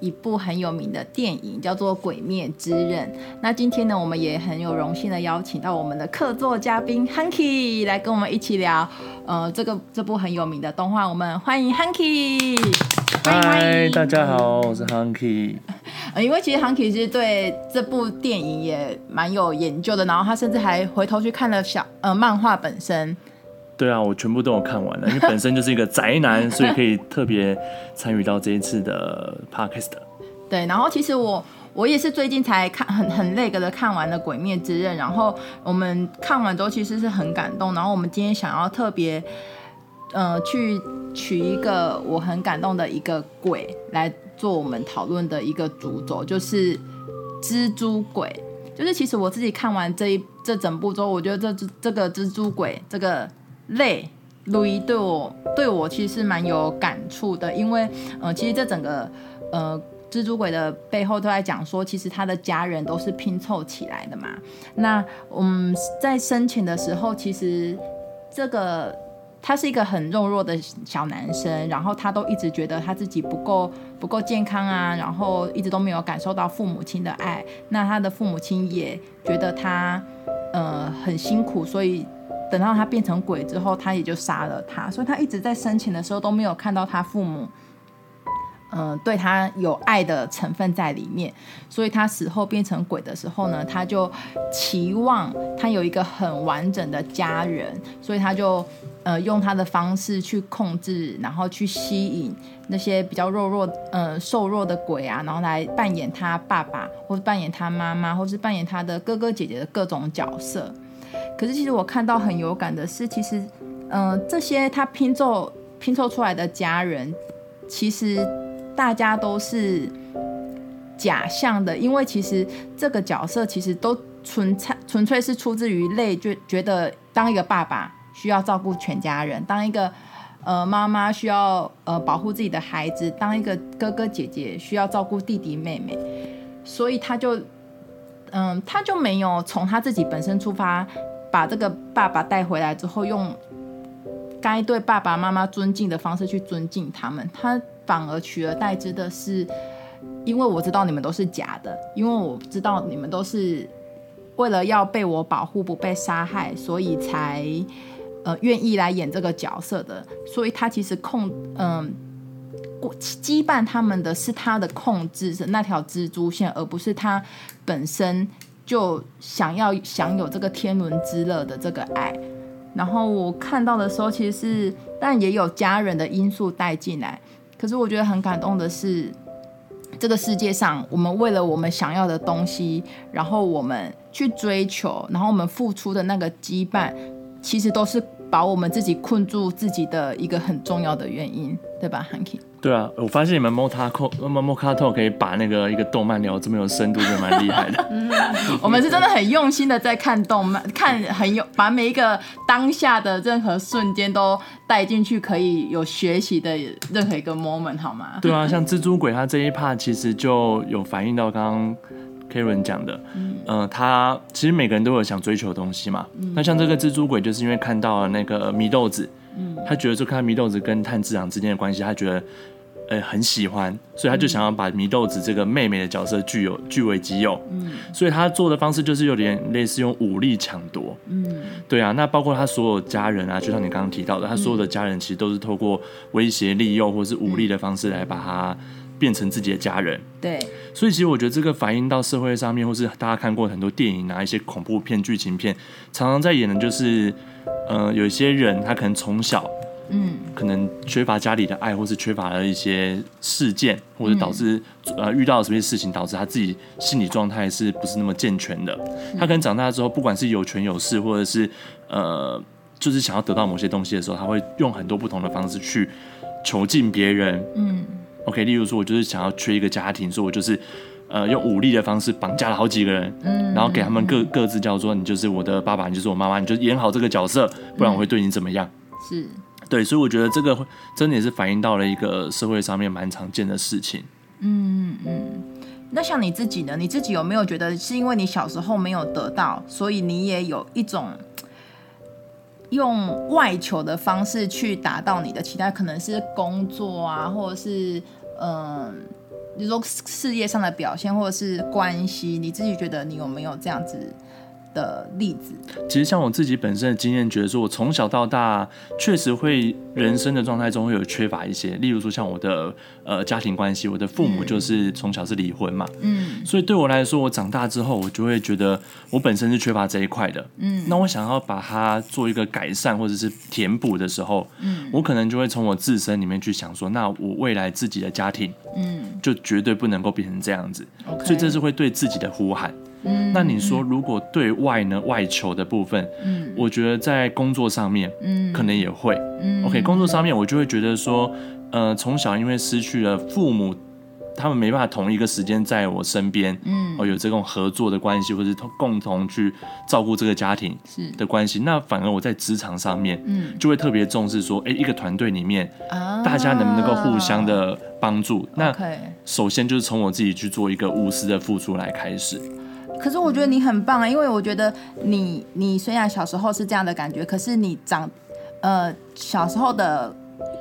一部很有名的电影，叫做《鬼灭之刃》。那今天呢，我们也很有荣幸的邀请到我们的客座嘉宾 Hunky 来跟我们一起聊，呃，这个这部很有名的动画。我们欢迎 Hunky。嗨，大家好，我是 Hunky。呃，因为其实 Hunky 其实对这部电影也蛮有研究的，然后他甚至还回头去看了小呃漫画本身。对啊，我全部都有看完了，因为本身就是一个宅男，所以可以特别参与到这一次的 podcast。对，然后其实我我也是最近才看很很那个的看完了《鬼灭之刃》，然后我们看完之后其实是很感动，然后我们今天想要特别呃去取一个我很感动的一个鬼来做我们讨论的一个主轴，就是蜘蛛鬼。就是其实我自己看完这一这整部之后，我觉得这这个蜘蛛鬼这个。累，路易对我对我其实蛮有感触的，因为呃，其实这整个呃蜘蛛鬼的背后都在讲说，其实他的家人都是拼凑起来的嘛。那嗯，在申请的时候，其实这个他是一个很柔弱的小男生，然后他都一直觉得他自己不够不够健康啊，然后一直都没有感受到父母亲的爱。那他的父母亲也觉得他呃很辛苦，所以。等到他变成鬼之后，他也就杀了他，所以他一直在生前的时候都没有看到他父母，嗯、呃，对他有爱的成分在里面，所以他死后变成鬼的时候呢，他就期望他有一个很完整的家人，所以他就呃用他的方式去控制，然后去吸引那些比较弱弱、呃瘦弱的鬼啊，然后来扮演他爸爸，或是扮演他妈妈，或是扮演他的哥哥姐姐的各种角色。可是，其实我看到很有感的是，其实，嗯、这些他拼凑拼凑出来的家人，其实大家都是假象的，因为其实这个角色其实都纯粹纯粹是出自于累，觉觉得当一个爸爸需要照顾全家人，当一个呃妈妈需要呃保护自己的孩子，当一个哥哥姐姐需要照顾弟弟妹妹，所以他就嗯、他就没有从他自己本身出发。把这个爸爸带回来之后，用该对爸爸妈妈尊敬的方式去尊敬他们，他反而取而代之的是，因为我知道你们都是假的，因为我知道你们都是为了要被我保护不被杀害，所以才呃愿意来演这个角色的。所以他其实控嗯，羁绊他们的是他的控制是那条蜘蛛线，而不是他本身。就想要享有这个天伦之乐的这个爱，然后我看到的时候，其实是但也有家人的因素带进来。可是我觉得很感动的是，这个世界上，我们为了我们想要的东西，然后我们去追求，然后我们付出的那个羁绊，其实都是把我们自己困住自己的一个很重要的原因，对吧，Hanky？对啊，我发现你们 Mocha Talk 可以把那个一个动漫聊这么有深度，就蛮厉害的。嗯，我们是真的很用心的在看动漫，看很有把每一个当下的任何瞬间都带进去，可以有学习的任何一个 moment，好吗？对啊，像蜘蛛鬼，他这一 part 其实就有反映到刚刚 Karen 讲的，嗯，呃，他其实每个人都有想追求的东西嘛。嗯，那像这个蜘蛛鬼，就是因为看到了那个米豆子，嗯，他觉得就看祢豆子跟炭治郎之间的关系，他觉得。呃，很喜欢，所以他就想要把祢豆子这个妹妹的角色具有据为己有。嗯，所以他做的方式就是有点类似用武力抢夺。嗯，对啊，那包括他所有家人啊，就像你刚刚提到的，他所有的家人其实都是透过威胁、利诱或是武力的方式来把他变成自己的家人。对，所以其实我觉得这个反映到社会上面，或是大家看过很多电影啊，一些恐怖片、剧情片，常常在演的就是，呃，有一些人他可能从小。嗯，可能缺乏家里的爱，或是缺乏了一些事件，或者导致、嗯、呃遇到了什么事情，导致他自己心理状态是不是那么健全的？他可能长大之后，不管是有权有势，或者是呃，就是想要得到某些东西的时候，他会用很多不同的方式去囚禁别人。嗯，OK，例如说，我就是想要缺一个家庭，所以我就是呃用武力的方式绑架了好几个人，嗯，然后给他们各各自叫做你就是我的爸爸，你就是我妈妈，你就演好这个角色，不然我会对你怎么样？是，对，所以我觉得这个真的也是反映到了一个社会上面蛮常见的事情。嗯嗯，那像你自己呢？你自己有没有觉得是因为你小时候没有得到，所以你也有一种用外求的方式去达到你的期待？可能是工作啊，或者是嗯，你说事业上的表现，或者是关系，你自己觉得你有没有这样子？的例子，其实像我自己本身的经验，觉得说我从小到大确实会人生的状态中会有缺乏一些，例如说像我的呃家庭关系，我的父母就是从小是离婚嘛，嗯，所以对我来说，我长大之后，我就会觉得我本身是缺乏这一块的，嗯，那我想要把它做一个改善或者是填补的时候，嗯，我可能就会从我自身里面去想说，那我未来自己的家庭，嗯，就绝对不能够变成这样子，Okay. 所以这是会对自己的呼喊。嗯，那你说如果对外呢，外求的部分，嗯，我觉得在工作上面，嗯，可能也会，嗯，OK，工作上面我就会觉得说，呃，从小因为失去了父母，他们没办法同一个时间在我身边，嗯，哦，有这种合作的关系，或者是共同去照顾这个家庭是。的关系，那反而我在职场上面，嗯，就会特别重视说，哎，一个团队里面，啊，大家能不能够互相的帮助？那首先就是从我自己去做一个无私的付出来开始。可是我觉得你很棒啊，因为我觉得你你虽然小时候是这样的感觉，可是你长呃小时候的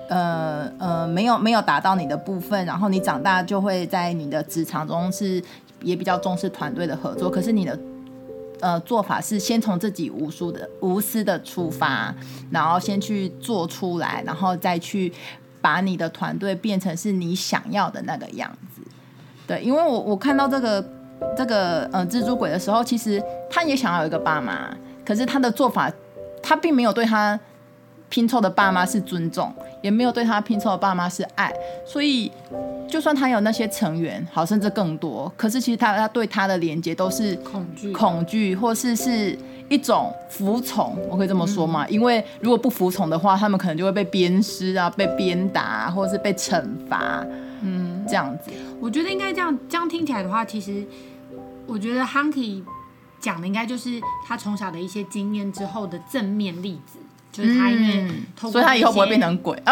呃呃没有没有达到你的部分，然后你长大就会在你的职场中是也比较重视团队的合作。可是你的呃做法是先从自己无私的无私的出发，然后先去做出来，然后再去把你的团队变成是你想要的那个样子。对，因为我我看到这个。这个呃蜘蛛鬼的时候，其实他也想要有一个爸妈，可是他的做法，他并没有对他拼凑的爸妈是尊重，也没有对他拼凑的爸妈是爱，所以就算他有那些成员，好甚至更多，可是其实他他对他的连接都是恐惧，恐惧，或是是一种服从，我可以这么说吗？嗯、因为如果不服从的话，他们可能就会被鞭尸啊，被鞭打，或者是被惩罚。嗯，这样子，我觉得应该这样。这样听起来的话，其实我觉得 Hunky 讲的应该就是他从小的一些经验之后的正面例子。就是他因为透过，所以他以后不会变成鬼，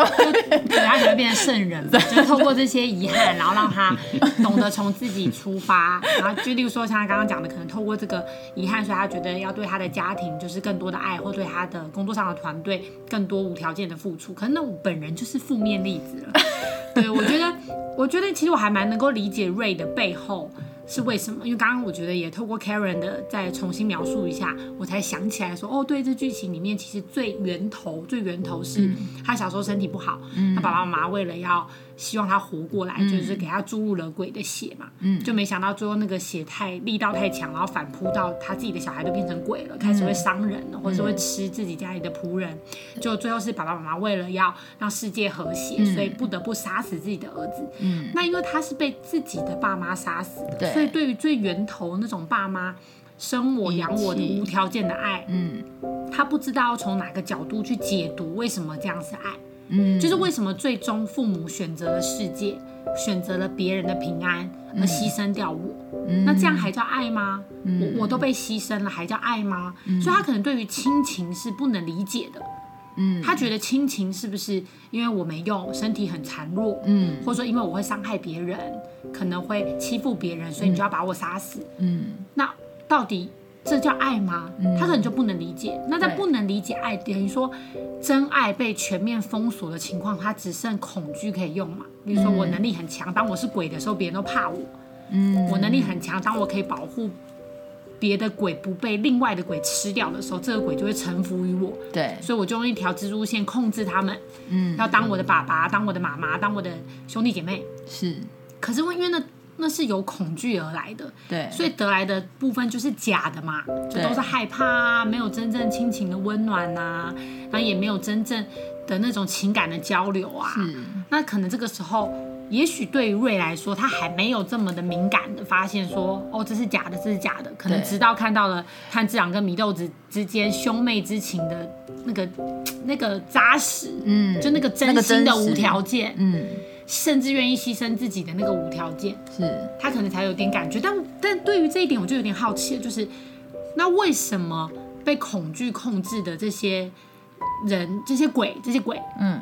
对，他可能会变成圣人。就是透过这些遗憾，然后让他懂得从自己出发。然后就例如说，像他刚刚讲的，可能透过这个遗憾，所以他觉得要对他的家庭就是更多的爱，或对他的工作上的团队更多无条件的付出。可能那我本人就是负面例子了。对，我觉得，我觉得其实我还蛮能够理解 Ray 的背后。是为什么？因为刚刚我觉得也透过 Karen 的再重新描述一下，我才想起来说，哦，对，这剧情里面其实最源头、最源头是他小时候身体不好，他爸爸妈妈为了要。希望他活过来，就是给他注入了鬼的血嘛，嗯，就没想到最后那个血太力道太强，然后反扑到他自己的小孩都变成鬼了，开始会伤人了，或者是会吃自己家里的仆人，就最后是爸爸妈妈为了要让世界和谐，所以不得不杀死自己的儿子。嗯，那因为他是被自己的爸妈杀死的，所以对于最源头那种爸妈生我养我的无条件的爱，嗯，他不知道要从哪个角度去解读为什么这样是爱。嗯，就是为什么最终父母选择了世界，选择了别人的平安，而牺牲掉我？嗯，那这样还叫爱吗？嗯，我我都被牺牲了，还叫爱吗？嗯，所以他可能对于亲情是不能理解的。嗯，他觉得亲情是不是因为我没用，身体很孱弱？嗯，或者说因为我会伤害别人，可能会欺负别人，所以你就要把我杀死？嗯，那到底？这叫爱吗？他可能就不能理解。那在不能理解爱，等于说真爱被全面封锁的情况，他只剩恐惧可以用嘛？比如说我能力很强，当我是鬼的时候，别人都怕我。嗯，我能力很强，当我可以保护别的鬼不被另外的鬼吃掉的时候，这个鬼就会臣服于我。对，所以我就用一条蜘蛛线控制他们。嗯，要当我的爸爸，当我的妈妈，当我的兄弟姐妹。是，可是因为那。那是由恐惧而来的，对，所以得来的部分就是假的嘛，就都是害怕啊，没有真正亲情的温暖呐，然后也没有真正的那种情感的交流啊。那可能这个时候，也许对于瑞来说，他还没有这么的敏感的发现说，哦，这是假的，这是假的。可能直到看到了炭治郎跟祢豆子之间兄妹之情的那个那个扎实，嗯，就那个真心的无条件，嗯。甚至愿意牺牲自己的那个无条件，是他可能才有点感觉。但但对于这一点，我就有点好奇，就是那为什么被恐惧控制的这些人、这些鬼、这些鬼，嗯，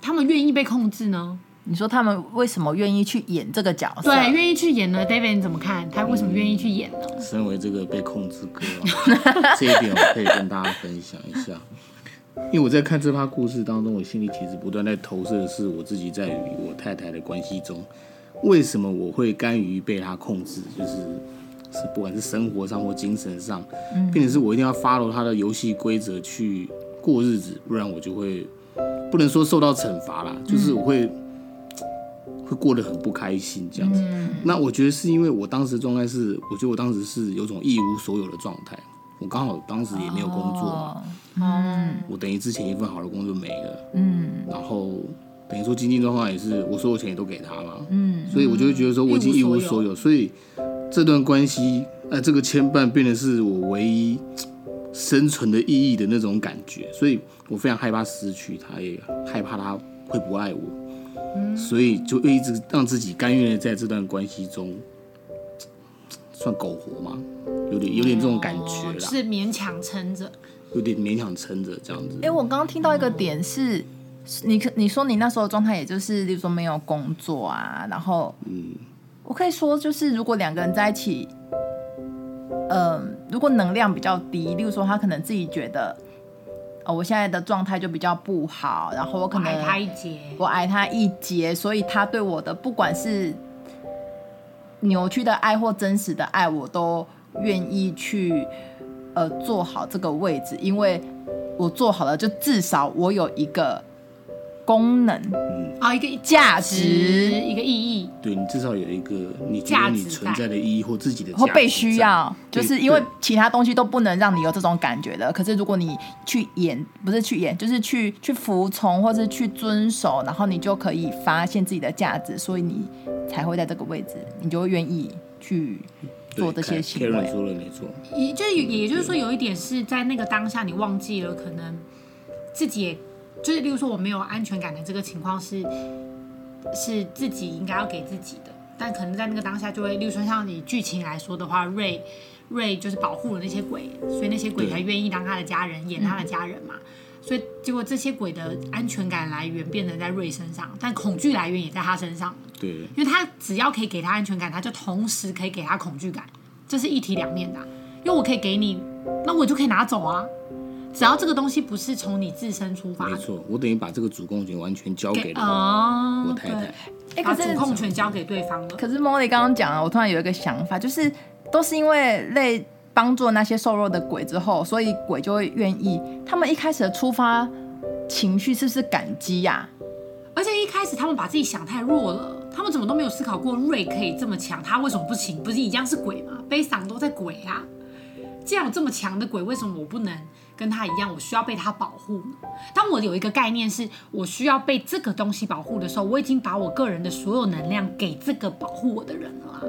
他们愿意被控制呢？你说他们为什么愿意去演这个角色？对，愿意去演呢？David 你怎么看？他为什么愿意去演呢？身为这个被控制哥，这一点我可以跟大家分享一下。因为我在看这趴故事当中，我心里其实不断在投射的是我自己在与我太太的关系中，为什么我会甘于被她控制？就是是不管是生活上或精神上，并且是我一定要 follow 她的游戏规则去过日子，不然我就会不能说受到惩罚啦，就是我会会过得很不开心这样子。那我觉得是因为我当时状态是，我觉得我当时是有种一无所有的状态。我刚好当时也没有工作嘛，嗯，我等于之前一份好的工作没了，嗯，然后等于说经济状况也是，我所有钱也都给他了，嗯，所以我就会觉得说我已经一无所有，所以这段关系，呃，这个牵绊变得是我唯一生存的意义的那种感觉，所以我非常害怕失去他，也害怕他会不爱我，所以就一直让自己甘愿在这段关系中算苟活吗？有点有点这种感觉啦，是勉强撑着，有点勉强撑着这样子。哎，我刚刚听到一个点是，你可你说你那时候状态，也就是，例如说没有工作啊，然后，嗯，我可以说就是，如果两个人在一起，嗯，如果能量比较低，例如说他可能自己觉得，哦，我现在的状态就比较不好，然后我可能矮他一截，我矮他一截，所以他对我的不管是扭曲的爱或真实的爱，我都。愿意去，呃，做好这个位置，因为我做好了，就至少我有一个功能，嗯，啊，一个价值，一个意义。对，你至少有一个你觉得你存在的意义或自己的或被需要，就是因为其他东西都不能让你有这种感觉的。可是如果你去演，不是去演，就是去去服从或是去遵守，然后你就可以发现自己的价值，所以你才会在这个位置，你就会愿意去。做这些行为，说了没错，也就也就是说，有一点是在那个当下，你忘记了可能自己也，就是例如说我没有安全感的这个情况是是自己应该要给自己的，但可能在那个当下就会，例如说像你剧情来说的话，瑞瑞就是保护了那些鬼，所以那些鬼才愿意当他的家人，演他的家人嘛。所以结果这些鬼的安全感来源变成在瑞身上，但恐惧来源也在他身上。对，因为他只要可以给他安全感，他就同时可以给他恐惧感，这是一体两面的。因为我可以给你，那我就可以拿走啊。只要这个东西不是从你自身出发，没错，我等于把这个主控权完全交给了我太太，哎，把主控权交给对方了。可是 Molly 刚刚讲了，我突然有一个想法，就是都是因为类。帮助那些瘦弱的鬼之后，所以鬼就会愿意。他们一开始的出发情绪是不是感激呀？而且一开始他们把自己想太弱了，他们怎么都没有思考过瑞可以这么强，他为什么不行？不是一样是鬼吗？悲伤都在鬼啊！既然有这么强的鬼，为什么我不能跟他一样？我需要被他保护呢？当我有一个概念是我需要被这个东西保护的时候，我已经把我个人的所有能量给这个保护我的人了啊。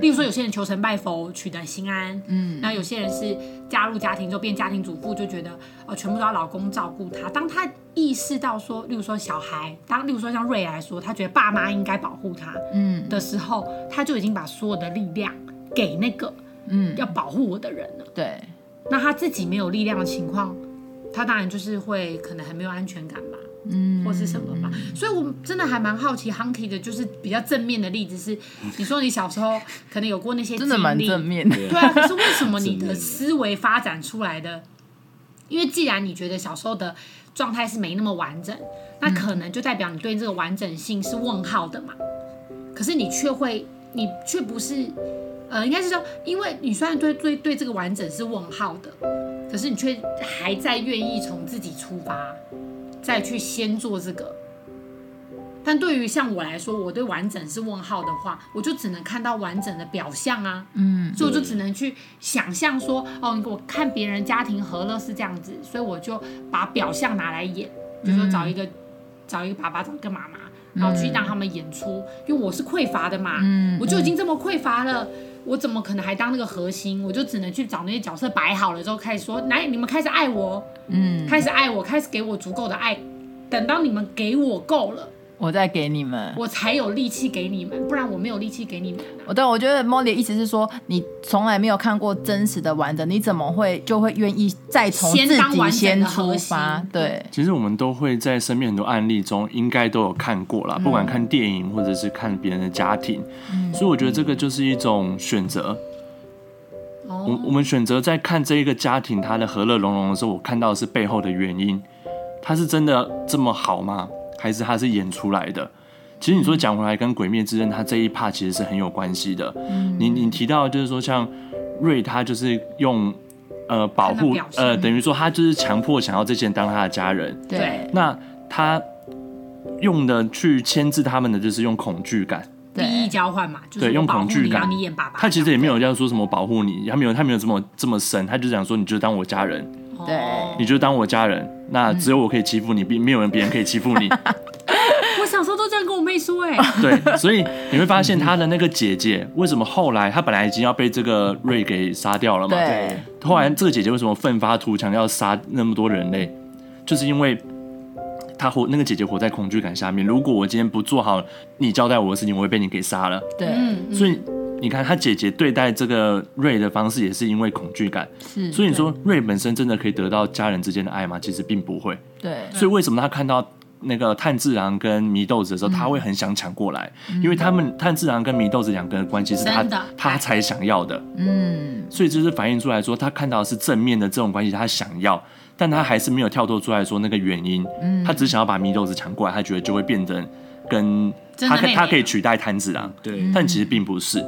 例如说，有些人求神拜佛取得心安，嗯，那有些人是加入家庭就变家庭主妇，就觉得呃全部都要老公照顾他。当他意识到说，例如说小孩，当例如说像瑞来说，他觉得爸妈应该保护他，嗯的时候，他就已经把所有的力量给那个嗯要保护我的人了。对，那他自己没有力量的情况，他当然就是会可能很没有安全感吧。嗯，或是什么吧，所以我真的还蛮好奇，Hunky 的就是比较正面的例子是，你说你小时候可能有过那些 经历，真的蛮正面的，对啊。可是为什么你的思维发展出来的？因为既然你觉得小时候的状态是没那么完整，那可能就代表你对这个完整性是问号的嘛。可是你却会，你却不是，呃，应该是说，因为你虽然对对对这个完整是问号的，可是你却还在愿意从自己出发。再去先做这个，但对于像我来说，我对完整是问号的话，我就只能看到完整的表象啊，嗯，所以我就只能去想象说，哦，我看别人家庭和乐是这样子，所以我就把表象拿来演，比如说找一个找一个爸爸，找一个妈妈，然后去让他们演出，因为我是匮乏的嘛，我就已经这么匮乏了。我怎么可能还当那个核心？我就只能去找那些角色摆好了之后，开始说：来，你们开始爱我，嗯，开始爱我，开始给我足够的爱。等到你们给我够了，我再给你们，我才有力气给你们，不然我没有力气给你们、啊。我对我觉得 Molly 的意思是说，你从来没有看过真实的完整，你怎么会就会愿意再从自己先出发？对，其实我们都会在身边很多案例中，应该都有看过啦，不管看电影或者是看别人的家庭，嗯、所以我觉得这个就是一种选择。我、嗯、我们选择在看这一个家庭他的和乐融融的时候，我看到的是背后的原因，他是真的这么好吗？还是他是演出来的？其实你说讲回来，跟《鬼灭之刃》他这一 part 其实是很有关系的。嗯、你你提到就是说，像瑞他就是用呃保护呃，等于说他就是强迫想要这些人当他的家人。对。那他用的去牵制他们的就是用恐惧感，利益交换嘛，就是、对，用恐惧感。你演爸爸。他其实也没有要说什么保护你，他没有他没有这么这么深，他就想说你就当我家人。对，你就当我家人，那只有我可以欺负你，并没有人别人可以欺负你。我小时候都这样跟我妹说，哎，对，所以你会发现她的那个姐姐，为什么后来她本来已经要被这个瑞给杀掉了嘛？对，后来这个姐姐为什么奋发图强要杀那么多人类？就是因为她活那个姐姐活在恐惧感下面。如果我今天不做好你交代我的事情，我会被你给杀了。对，所以。你看他姐姐对待这个瑞的方式，也是因为恐惧感。是，所以你说瑞本身真的可以得到家人之间的爱吗？其实并不会。对。所以为什么他看到那个炭治郎跟祢豆子的时候，他会很想抢过来？因为他们炭治郎跟祢豆子两个人的关系是他他才想要的。嗯。所以就是反映出来说，他看到的是正面的这种关系，他想要，但他还是没有跳脱出来说那个原因。嗯。他只想要把祢豆子抢过来，他觉得就会变成跟他他可以取代炭治郎。对。但其实并不是。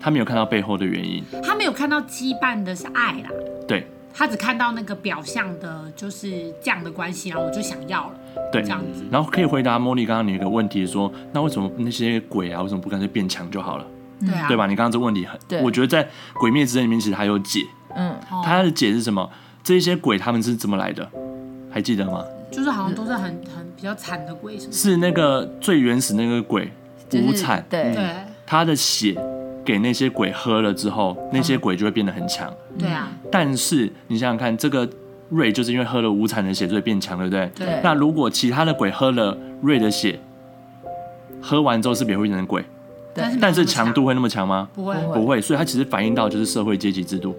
他没有看到背后的原因，他没有看到羁绊的是爱啦，对，他只看到那个表象的，就是这样的关系，然后我就想要了，对，这样子。然后可以回答茉莉刚刚你一个问题说，说那为什么那些鬼啊，为什么不干脆变强就好了？对啊，对吧？你刚刚这问题很，对我觉得在《鬼灭之刃》里面其实还有解，嗯，他的解是什么？这些鬼他们是怎么来的？还记得吗？就是好像都是很很比较惨的鬼，是吗？是那个最原始那个鬼无惨，对对，他的血。给那些鬼喝了之后，那些鬼就会变得很强。对啊。但是你想想看，这个瑞就是因为喝了无惨的血，所以变强，对不对？对。那如果其他的鬼喝了瑞的血，喝完之后是不是也会变成鬼？对。但是强度会那么强吗？不会，不会。所以它其实反映到就是社会阶级制度。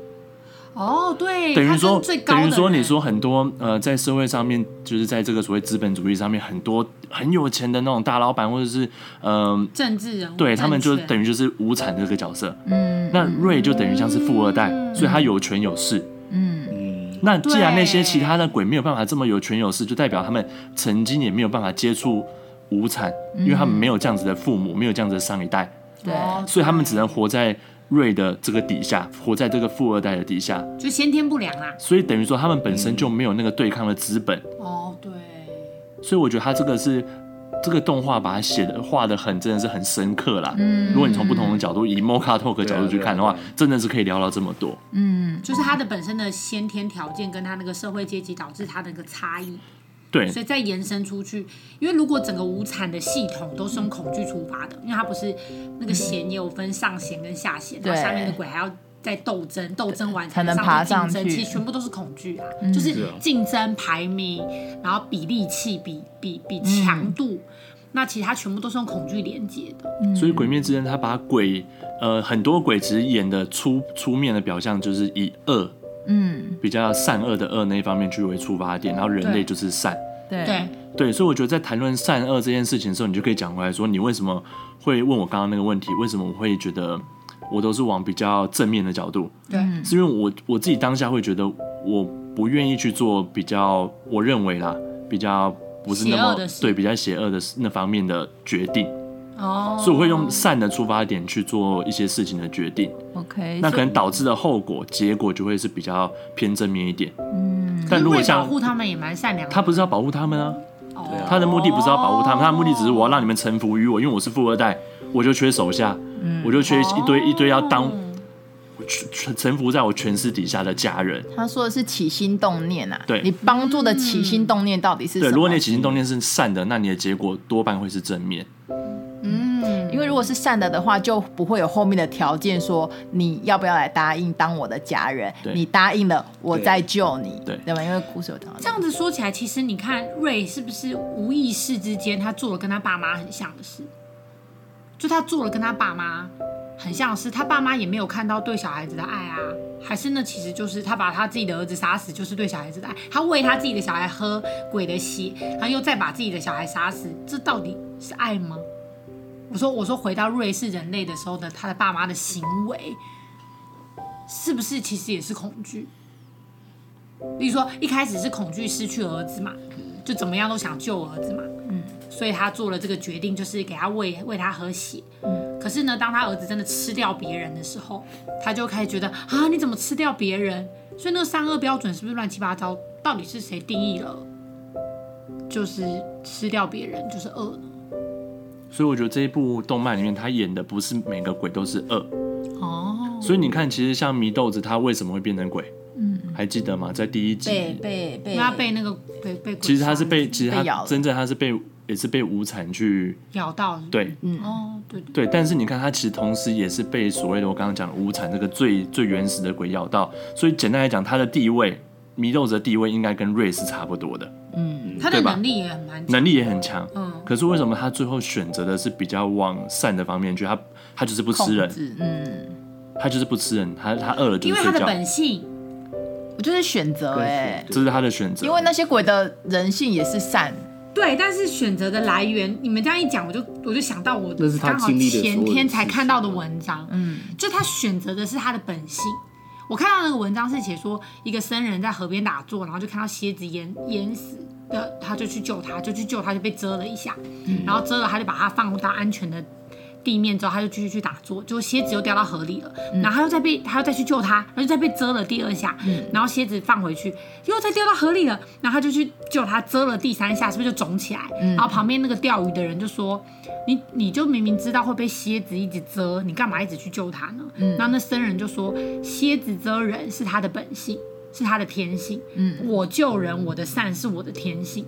哦，对，等于说，等于说，你说很多呃，在社会上面，就是在这个所谓资本主义上面，很多很有钱的那种大老板，或者是嗯、呃，政治人物，对他们就等于就是无产这个角色。嗯，那瑞就等于像是富二代，嗯、所以他有权有势。嗯嗯，那既然那些其他的鬼没有办法这么有权有势，就代表他们曾经也没有办法接触无产，因为他们没有这样子的父母，没有这样子的上一代。对，所以他们只能活在。瑞的这个底下，活在这个富二代的底下，就先天不良啊。所以等于说，他们本身就没有那个对抗的资本。哦，对。所以我觉得他这个是这个动画把它写的画的很，真的是很深刻啦。嗯。如果你从不同的角度，以 Mocha Talk 角度去看的话，真的是可以聊到这么多。嗯，就是他的本身的先天条件跟他那个社会阶级导致他的一个差异。对，所以再延伸出去，因为如果整个无产的系统都是用恐惧出发的，因为它不是那个弦也有分上弦跟下弦，然后下面的鬼还要再斗争，斗争完才能爬上去，其实全部都是恐惧啊，就是竞争排名，然后比力气，比比比强度，那其实它全部都是用恐惧连接的。所以《鬼灭之刃》他把鬼，呃，很多鬼只演的出出面的表象就是以恶。嗯，比较善恶的恶那一方面去为出发点，然后人类就是善，对。对。对，所以我觉得在谈论善恶这件事情的时候，你就可以讲回来说，你为什么会问我刚刚那个问题？为什么我会觉得我都是往比较正面的角度？对，是因为我我自己当下会觉得我不愿意去做比较，我认为啦，比较不是那么对比较邪恶的那方面的决定。哦，所以我会用善的出发点去做一些事情的决定。OK，那可能导致的后果结果就会是比较偏正面一点。嗯，但如果像保护他们也蛮善良的。他不是要保护他们啊，他的目的不是要保护他们，他的目的只是我要让你们臣服于我，因为我是富二代，我就缺手下，我就缺一堆一堆要当臣臣服在我权势底下的家人。他说的是起心动念啊，对，你帮助的起心动念到底是什么？对，如果你的起心动念是善的，那你的结果多半会是正面。如果是善的的话，就不会有后面的条件说你要不要来答应当我的家人，你答应了，我再救你，对对吧？因为故事有讲到这样子说起来，其实你看瑞是不是无意识之间他做了跟他爸妈很像的事？就他做了跟他爸妈很像的事，他爸妈也没有看到对小孩子的爱啊，还是那其实就是他把他自己的儿子杀死，就是对小孩子的爱。他喂他自己的小孩喝鬼的血，然后又再把自己的小孩杀死，这到底是爱吗？我说，我说回到瑞士人类的时候的他的爸妈的行为，是不是其实也是恐惧？比如说一开始是恐惧失去儿子嘛，就怎么样都想救儿子嘛，嗯，所以他做了这个决定，就是给他喂喂他喝血，嗯，可是呢，当他儿子真的吃掉别人的时候，他就开始觉得啊，你怎么吃掉别人？所以那个善恶标准是不是乱七八糟？到底是谁定义了？就是吃掉别人就是恶呢？所以我觉得这一部动漫里面，他演的不是每个鬼都是恶。哦。所以你看，其实像祢豆子，他为什么会变成鬼？嗯，还记得吗？在第一集，被被被，他被那个被被鬼其实他是被，其实他真正他是被也是被无惨去咬到对。哦，对对对，但是你看他其实同时也是被所谓的我刚刚讲的无惨这个最最原始的鬼咬到，所以简单来讲，他的地位，祢豆子的地位应该跟瑞是差不多的，嗯，他的能力也很蛮，能力也很强，嗯，可是为什么他最后选择的是比较往善的方面去？他他就是不吃人，嗯，他就是不吃人，他他饿了就因为他的本性，我就是选择哎，这是他的选择。因为那些鬼的人性也是善，对，但是选择的来源，你们这样一讲，我就我就想到我刚好前天才看到的文章，嗯，就他选择的是他的本性。我看到那个文章是写说，一个僧人在河边打坐，然后就看到蝎子淹淹死的，他就去救他，就去救他，就被蛰了一下，然后蛰了，他就把他放到安全的地面之后，他就继续去打坐，结果蝎子又掉到河里了，然后他又再被他又再去救他，然后就再被蛰了第二下，然后蝎子放回去，又再掉到河里了，然后他就去救他，蛰了第三下，是不是就肿起来？然后旁边那个钓鱼的人就说。你你就明明知道会被蝎子一直蛰，你干嘛一直去救他呢？嗯，然后那僧人就说，蝎子蛰人是他的本性，是他的天性。嗯，我救人，我的善是我的天性，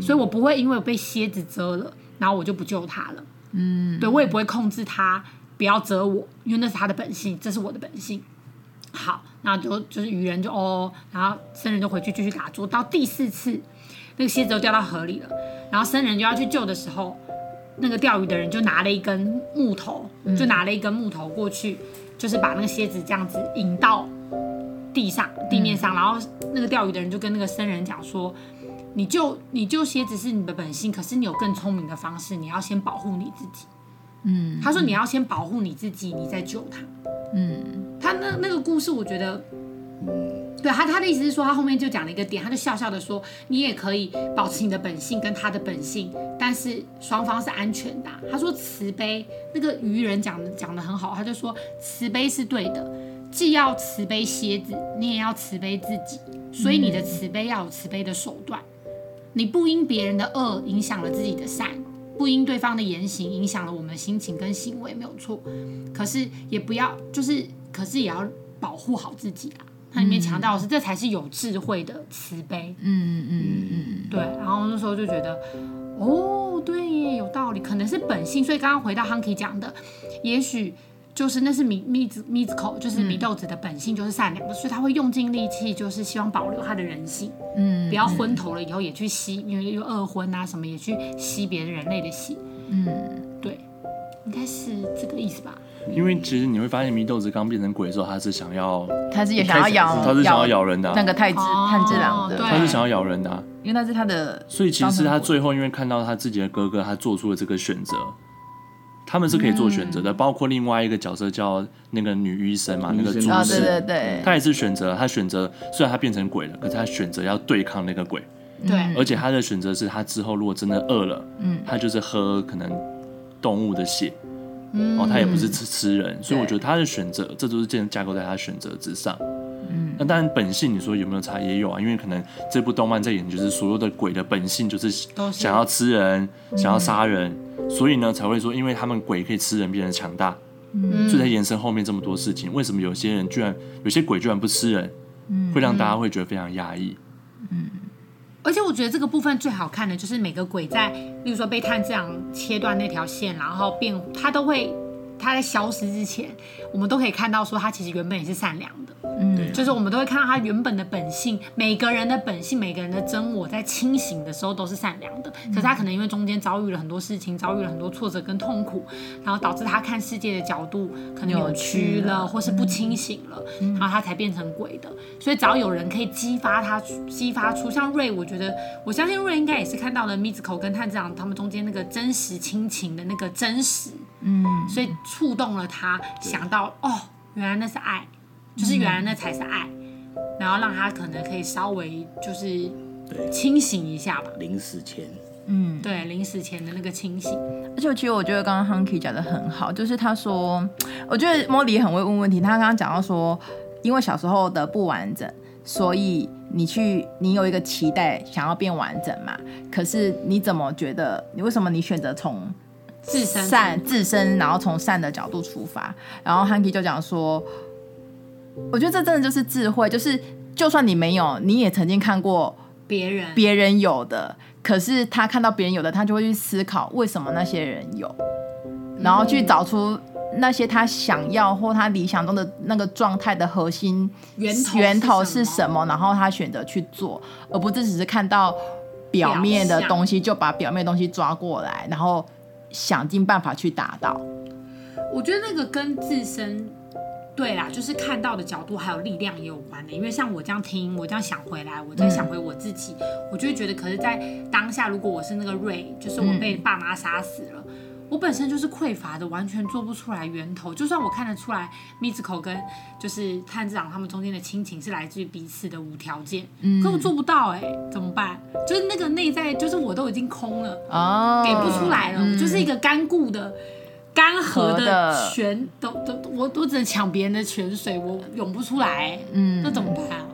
所以我不会因为我被蝎子蛰了，然后我就不救他了。嗯，对我也不会控制他不要责我，因为那是他的本性，这是我的本性。好，那就就是渔人就哦，然后僧人就回去继续打坐，到第四次，那个蝎子都掉到河里了，然后僧人就要去救的时候。那个钓鱼的人就拿了一根木头，就拿了一根木头过去，就是把那个蝎子这样子引到地上地面上，然后那个钓鱼的人就跟那个僧人讲说：“你救你救蝎子是你的本性，可是你有更聪明的方式，你要先保护你自己。”嗯，他说你要先保护你自己，你再救他。嗯，他那那个故事我觉得。对他，他的意思是说，他后面就讲了一个点，他就笑笑的说，你也可以保持你的本性跟他的本性，但是双方是安全的啊。他说慈悲，那个愚人讲的讲的很好，他就说慈悲是对的，既要慈悲蝎子，你也要慈悲自己，所以你的慈悲要有慈悲的手段，你不因别人的恶影响了自己的善，不因对方的言行影响了我们的心情跟行为，没有错，可是也不要就是，可是也要保护好自己啊。它里面强调的是，这才是有智慧的慈悲。嗯嗯嗯对。然后那时候就觉得，哦，对耶，有道理，可能是本性。所以刚刚回到 Hunky 讲的，也许就是那是米米子米子口，就是米豆子的本性就是善良的，所以他会用尽力气，就是希望保留他的人性，嗯，不要昏头了以后也去吸，因为又二婚啊什么，也去吸别的人类的血。嗯，对，应该是这个意思吧。因为其实你会发现，米豆子刚变成鬼的时候，他是想要，他是也想要咬，他是想要咬人的啊那个太子哦炭治郎的，对他是想要咬人的啊。因为那是他的，所以其实他最后因为看到他自己的哥哥，他做出了这个选择，他们是可以做选择的。包括另外一个角色叫那个女医生嘛，那个女医生。啊，主使，对对对，他也是选择，她选择虽然她变成鬼了，可是她选择要对抗那个鬼，对，而且她的选择是她之后如果真的饿了，嗯，她就是喝可能动物的血。哦，她也不是吃吃人，所以我觉得她的选择，这都是建架构在她选择之上。嗯，那当然本性你说有没有差也有啊，因为可能这部动漫在演就是所有的鬼的本性就是都是。想要吃人，想要杀人，所以呢才会说，因为他们鬼可以吃人变得强大，嗯所以才延伸后面这么多事情。为什么有些人居然有些鬼居然不吃人，嗯会让大家会觉得非常压抑。嗯而且我觉得这个部分最好看的就是每个鬼在，例如说被炭治郎切断那条线，然后变，他都会，他在消失之前，我们都可以看到说他其实原本也是善良的。嗯，就是我们都会看到他原本的本性，每个人的本性，每个人的真我在清醒的时候都是善良的。可是他可能因为中间遭遇了很多事情，遭遇了很多挫折跟痛苦，然后导致他看世界的角度可能扭曲了，或是不清醒了，然后他才变成鬼的。所以只要有人可以激发他，激发出像瑞，我觉得我相信瑞应该也是看到了 Mizuko 跟探长他们中间那个真实亲情的那个真实，嗯，所以触动了他，想到哦，原来那是爱。就是原来那才是爱，然后让他可能可以稍微就是清醒一下吧。临死前，嗯，对，临死前的那个清醒。而且其实我觉得刚刚 Hunky 讲的很好，就是他说，我觉得莫莉很会问问题。他刚刚讲到说，因为小时候的不完整，所以你去你有一个期待想要变完整嘛。可是你怎么觉得？你为什么你选择从自身善自身，然后从善的角度出发？然后 Hunky 就讲说。我觉得这真的就是智慧，就是就算你没有，你也曾经看过别人别人有的，可是他看到别人有的，他就会去思考为什么那些人有，然后去找出那些他想要或他理想中的那个状态的核心源头源头是什么，然后他选择去做，而不是只是看到表面的东西就把表面的东西抓过来，然后想尽办法去达到。我觉得那个跟自身。对啦，就是看到的角度还有力量也有关的，因为像我这样听，我这样想回来，我再想回我自己，嗯、我就会觉得，可是，在当下，如果我是那个瑞，就是我被爸妈杀死了，嗯、我本身就是匮乏的，完全做不出来源头。就算我看得出来，Mizuko 跟就是探长他们中间的亲情是来自于彼此的无条件，嗯，可我做不到哎、欸，怎么办？就是那个内在，就是我都已经空了，哦，给不出来了，嗯、我就是一个干固的。干涸的泉都都我都只能抢别人的泉水，我涌不出来，嗯，那怎么办啊？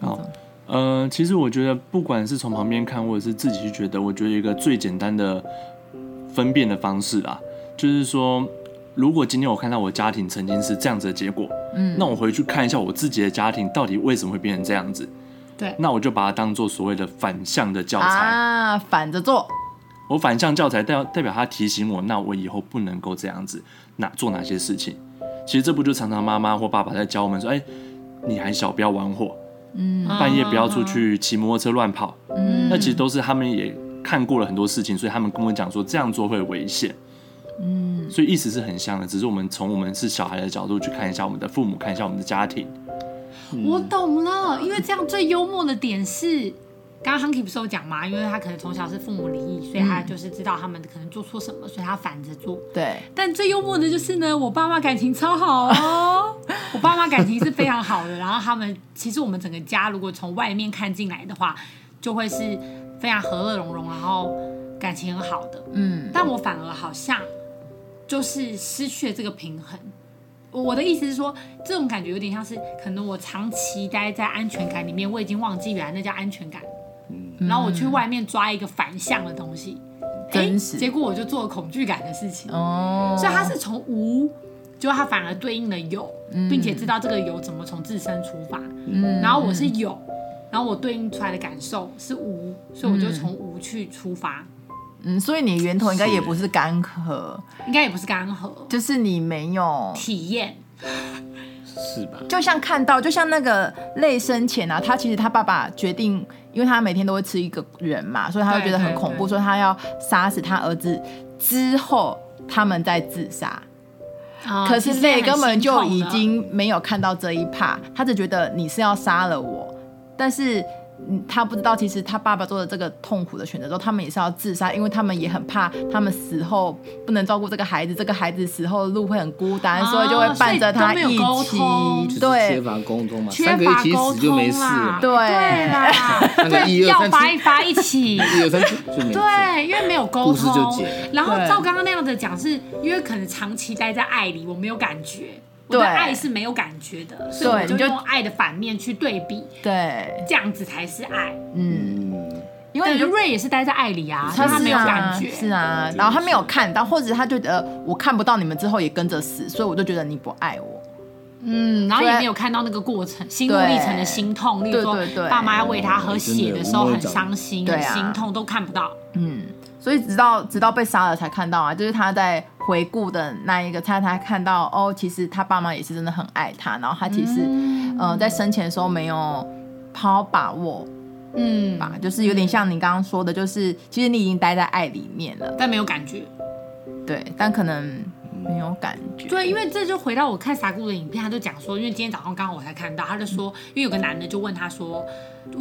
好，呃，其实我觉得不管是从旁边看，或者是自己去觉得，我觉得一个最简单的分辨的方式啊，就是说，如果今天我看到我家庭曾经是这样子的结果，嗯，那我回去看一下我自己的家庭到底为什么会变成这样子，对，那我就把它当做所谓的反向的教材啊，反着做。我反向教材代代表他提醒我，那我以后不能够这样子，哪做哪些事情？其实这不就常常妈妈或爸爸在教我们说，哎，你还小，不要玩火，嗯，半夜不要出去骑摩托车乱跑，嗯，那其实都是他们也看过了很多事情，所以他们跟我讲说这样做会危险，嗯，所以意思是很像的，只是我们从我们是小孩的角度去看一下我们的父母，看一下我们的家庭。我懂了，因为这样最幽默的点是。刚刚 Hunky 不是有讲吗？因为他可能从小是父母离异，所以他就是知道他们可能做错什么，所以他反着做。对。但最幽默的就是呢，我爸妈感情超好哦，我爸妈感情是非常好的。然后他们其实我们整个家如果从外面看进来的话，就会是非常和乐融融，然后感情很好的。嗯。但我反而好像就是失去了这个平衡。我的意思是说，这种感觉有点像是可能我长期待在安全感里面，我已经忘记原来那叫安全感。然后我去外面抓一个反向的东西，真实，结果我就做了恐惧感的事情。哦，所以他是从无，就他反而对应了有，并且知道这个有怎么从自身出发。嗯，然后我是有，然后我对应出来的感受是无，所以我就从无去出发。嗯，所以你源头应该也不是干涸，应该也不是干涸，就是你没有体验。是吧？就像看到，就像那个泪生前啊，他其实他爸爸决定，因为他每天都会吃一个人嘛，所以他会觉得很恐怖，所以他要杀死他儿子之后，他们再自杀。哦、可是泪根本就已经没有看到这一趴，他只觉得你是要杀了我，但是。他不知道，其实他爸爸做的这个痛苦的选择之后，他们也是要自杀，因为他们也很怕他们死后不能照顾这个孩子，这个孩子死后的路会很孤单，哦、所以就会伴着他一起。对，缺乏沟通嘛，缺乏沟通，三个一起死就没事。了。对。啦，对，要发一发一起。对，因为没有沟通，然后照刚刚那样的讲，是因为可能长期待在爱里，我没有感觉。我对爱是没有感觉的，所以我就用爱的反面去对比，对，这样子才是爱。嗯，因为我觉得瑞也是待在爱里啊，他，他没有感觉，是啊，然后他没有看到，或者他觉得我看不到你们之后也跟着死，所以我就觉得你不爱我。嗯，然后也没有看到那个过程，心路历程的心痛，例如说爸妈要喂他喝血的时候很伤心、很心痛，都看不到。嗯，所以直到直到被杀了才看到啊，就是他在回顾的那一个，他他看到哦，其实他爸妈也是真的很爱他，然后他其实嗯、呃、在生前的时候没有好好把握，嗯吧，就是有点像你刚刚说的，就是其实你已经待在爱里面了，但没有感觉，对，但可能。没有感觉，对，因为这就回到我看撒姑的影片，他就讲说，因为今天早上刚好我才看到，他就说，因为有个男的就问他说，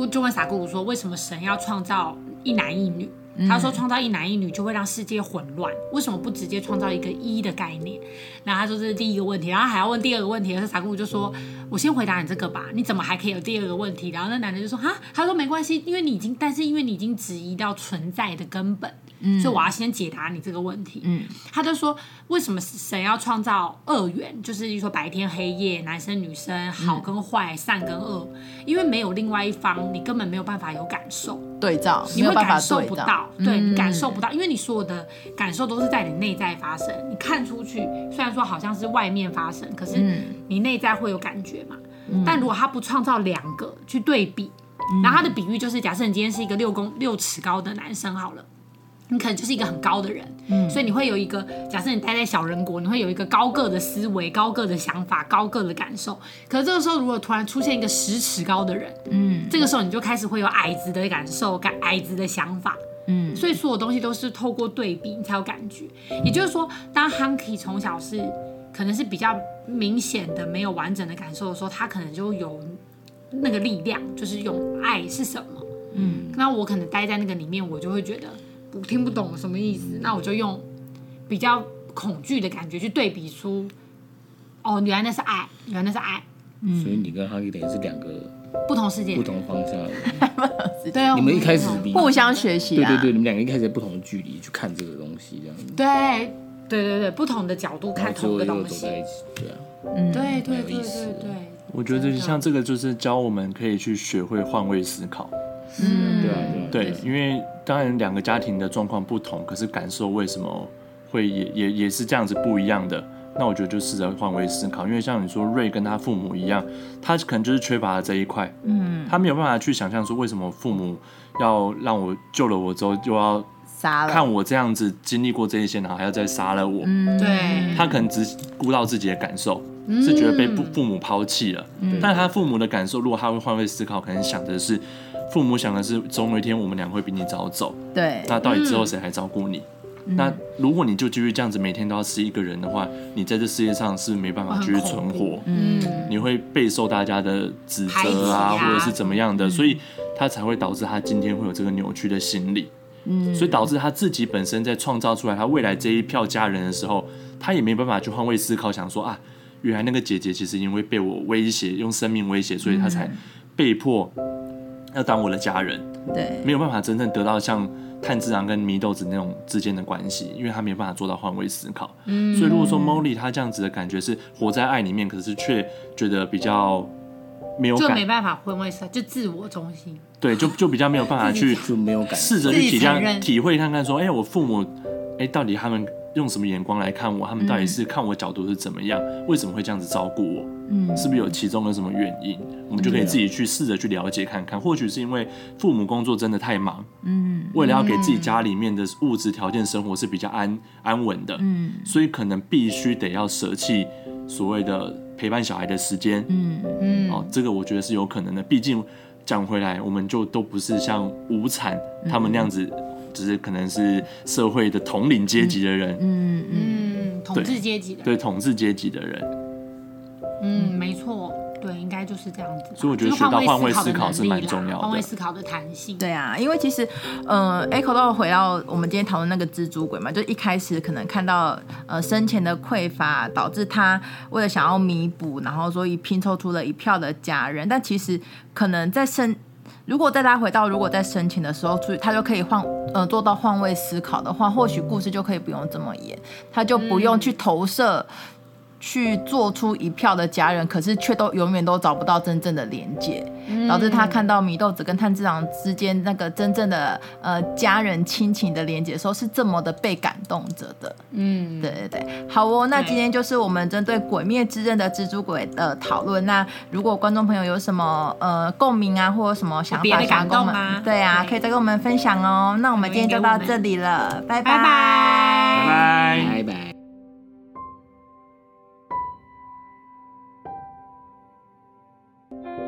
就问撒古说，为什么神要创造一男一女？他说创造一男一女就会让世界混乱，为什么不直接创造一个一的概念？然后他说这是第一个问题，然后还要问第二个问题，而是撒古就说，我先回答你这个吧，你怎么还可以有第二个问题？然后那男的就说，哈，他说没关系，因为你已经，但是因为你已经质疑到存在的根本。嗯，所以我要先解答你这个问题。嗯，他就说，为什么神要创造二元？就是说白天黑夜，男生女生，好跟坏，善跟恶。因为没有另外一方，你根本没有办法有感受对照，你会感受不到，对，你感受不到，因为你所有的感受都是在你内在发生。你看出去，虽然说好像是外面发生，可是你内在会有感觉嘛。但如果他不创造两个去对比，然后他的比喻就是，假设你今天是一个六公六尺高的男生好了。你可能就是一个很高的人，嗯，所以你会有一个假设，你待在小人国，你会有一个高个的思维、高个的想法、高个的感受。可是这个时候，如果突然出现一个十尺高的人，嗯，这个时候你就开始会有矮子的感受、感矮子的想法，嗯，所以所有东西都是透过对比你才有感觉。也就是说，当 Hunky 从小是可能是比较明显的没有完整的感受的时候，他可能就有那个力量，就是用爱是什么，嗯，那我可能待在那个里面，我就会觉得。我听不懂什么意思，那我就用比较恐惧的感觉去对比出，哦，原来那是爱，原来那是爱。嗯，所以你跟哈利等于是两个不同世界、不同方向的。对啊，你们一开始互相学习。对对对，你们两个一开始在不同的距离去看这个东西，这样子。对对对对，不同的角度看同一个东西。对啊，嗯，对对对对对。我觉得像这个就是教我们可以去学会换位思考。嗯，对啊，对，因为当然两个家庭的状况不同，可是感受为什么会也也也是这样子不一样的？那我觉得就试着换位思考，因为像你说瑞跟他父母一样，他可能就是缺乏了这一块，嗯，他没有办法去想象说为什么父母要让我救了我之后就要杀了，看我这样子经历过这一些，然后还要再杀了我，嗯，对，他可能只顾到自己的感受，是觉得被父父母抛弃了，嗯，但他父母的感受，如果他会换位思考，可能想的是。父母想的是，总有一天我们俩会比你早走。对。那到底之后谁还照顾你？嗯、那如果你就继续这样子，每天都要吃一个人的话，你在这世界上是没办法继续存活。嗯。你会备受大家的指责啊，啊或者是怎么样的，嗯、所以他才会导致他今天会有这个扭曲的心理。嗯。所以导致他自己本身在创造出来他未来这一票家人的时候，他也没办法去换位思考，想说啊，原来那个姐姐其实因为被我威胁，用生命威胁，所以他才被迫。要当我的家人，对，没有办法真正得到像炭治郎跟祢豆子那种之间的关系，因为他没有办法做到换位思考。嗯，所以如果说 Molly 他这样子的感觉是活在爱里面，可是却觉得比较没有感，就没办法换位思考，就自我中心。对，就就比较没有办法 去就没有感，试着去体谅、体会看看，说，哎、欸，我父母，哎、欸，到底他们。用什么眼光来看我？他们到底是看我角度是怎么样？嗯、为什么会这样子照顾我？嗯，是不是有其中的什么原因？我们就可以自己去试着去了解看看。或许是因为父母工作真的太忙，嗯，为了要给自己家里面的物质条件生活是比较安安稳的，嗯，所以可能必须得要舍弃所谓的陪伴小孩的时间，嗯嗯，哦，这个我觉得是有可能的。毕竟讲回来，我们就都不是像无产他们那样子。只是可能是社会的统领阶级的人，嗯嗯，统治阶级的，对统治阶级的人，嗯，没错，对，应该就是这样子。所以我觉得学到换位思考是蛮重要的，换位思考的弹性。对啊，因为其实，呃，Echo 到回到我们今天讨论那个蜘蛛鬼嘛，就一开始可能看到呃生前的匮乏，导致他为了想要弥补，然后所以拼凑出了一票的家人，但其实可能在生。如果再他回到，如果在生前的时候，注意他就可以换，呃，做到换位思考的话，或许故事就可以不用这么演，他就不用去投射去做出一票的家人，可是却都永远都找不到真正的连接，导致他看到米豆子跟炭治郎之间那个真正的呃家人亲情的连接的时候，是这么的被感动着的。嗯，对对对，好哦，那今天就是我们针对《鬼灭之刃》的蜘蛛鬼的讨论。那如果观众朋友有什么呃共鸣啊，或者什么想法想跟我们，对啊，可以再跟我们分享哦。那我们今天就到这里了，拜拜拜拜拜拜。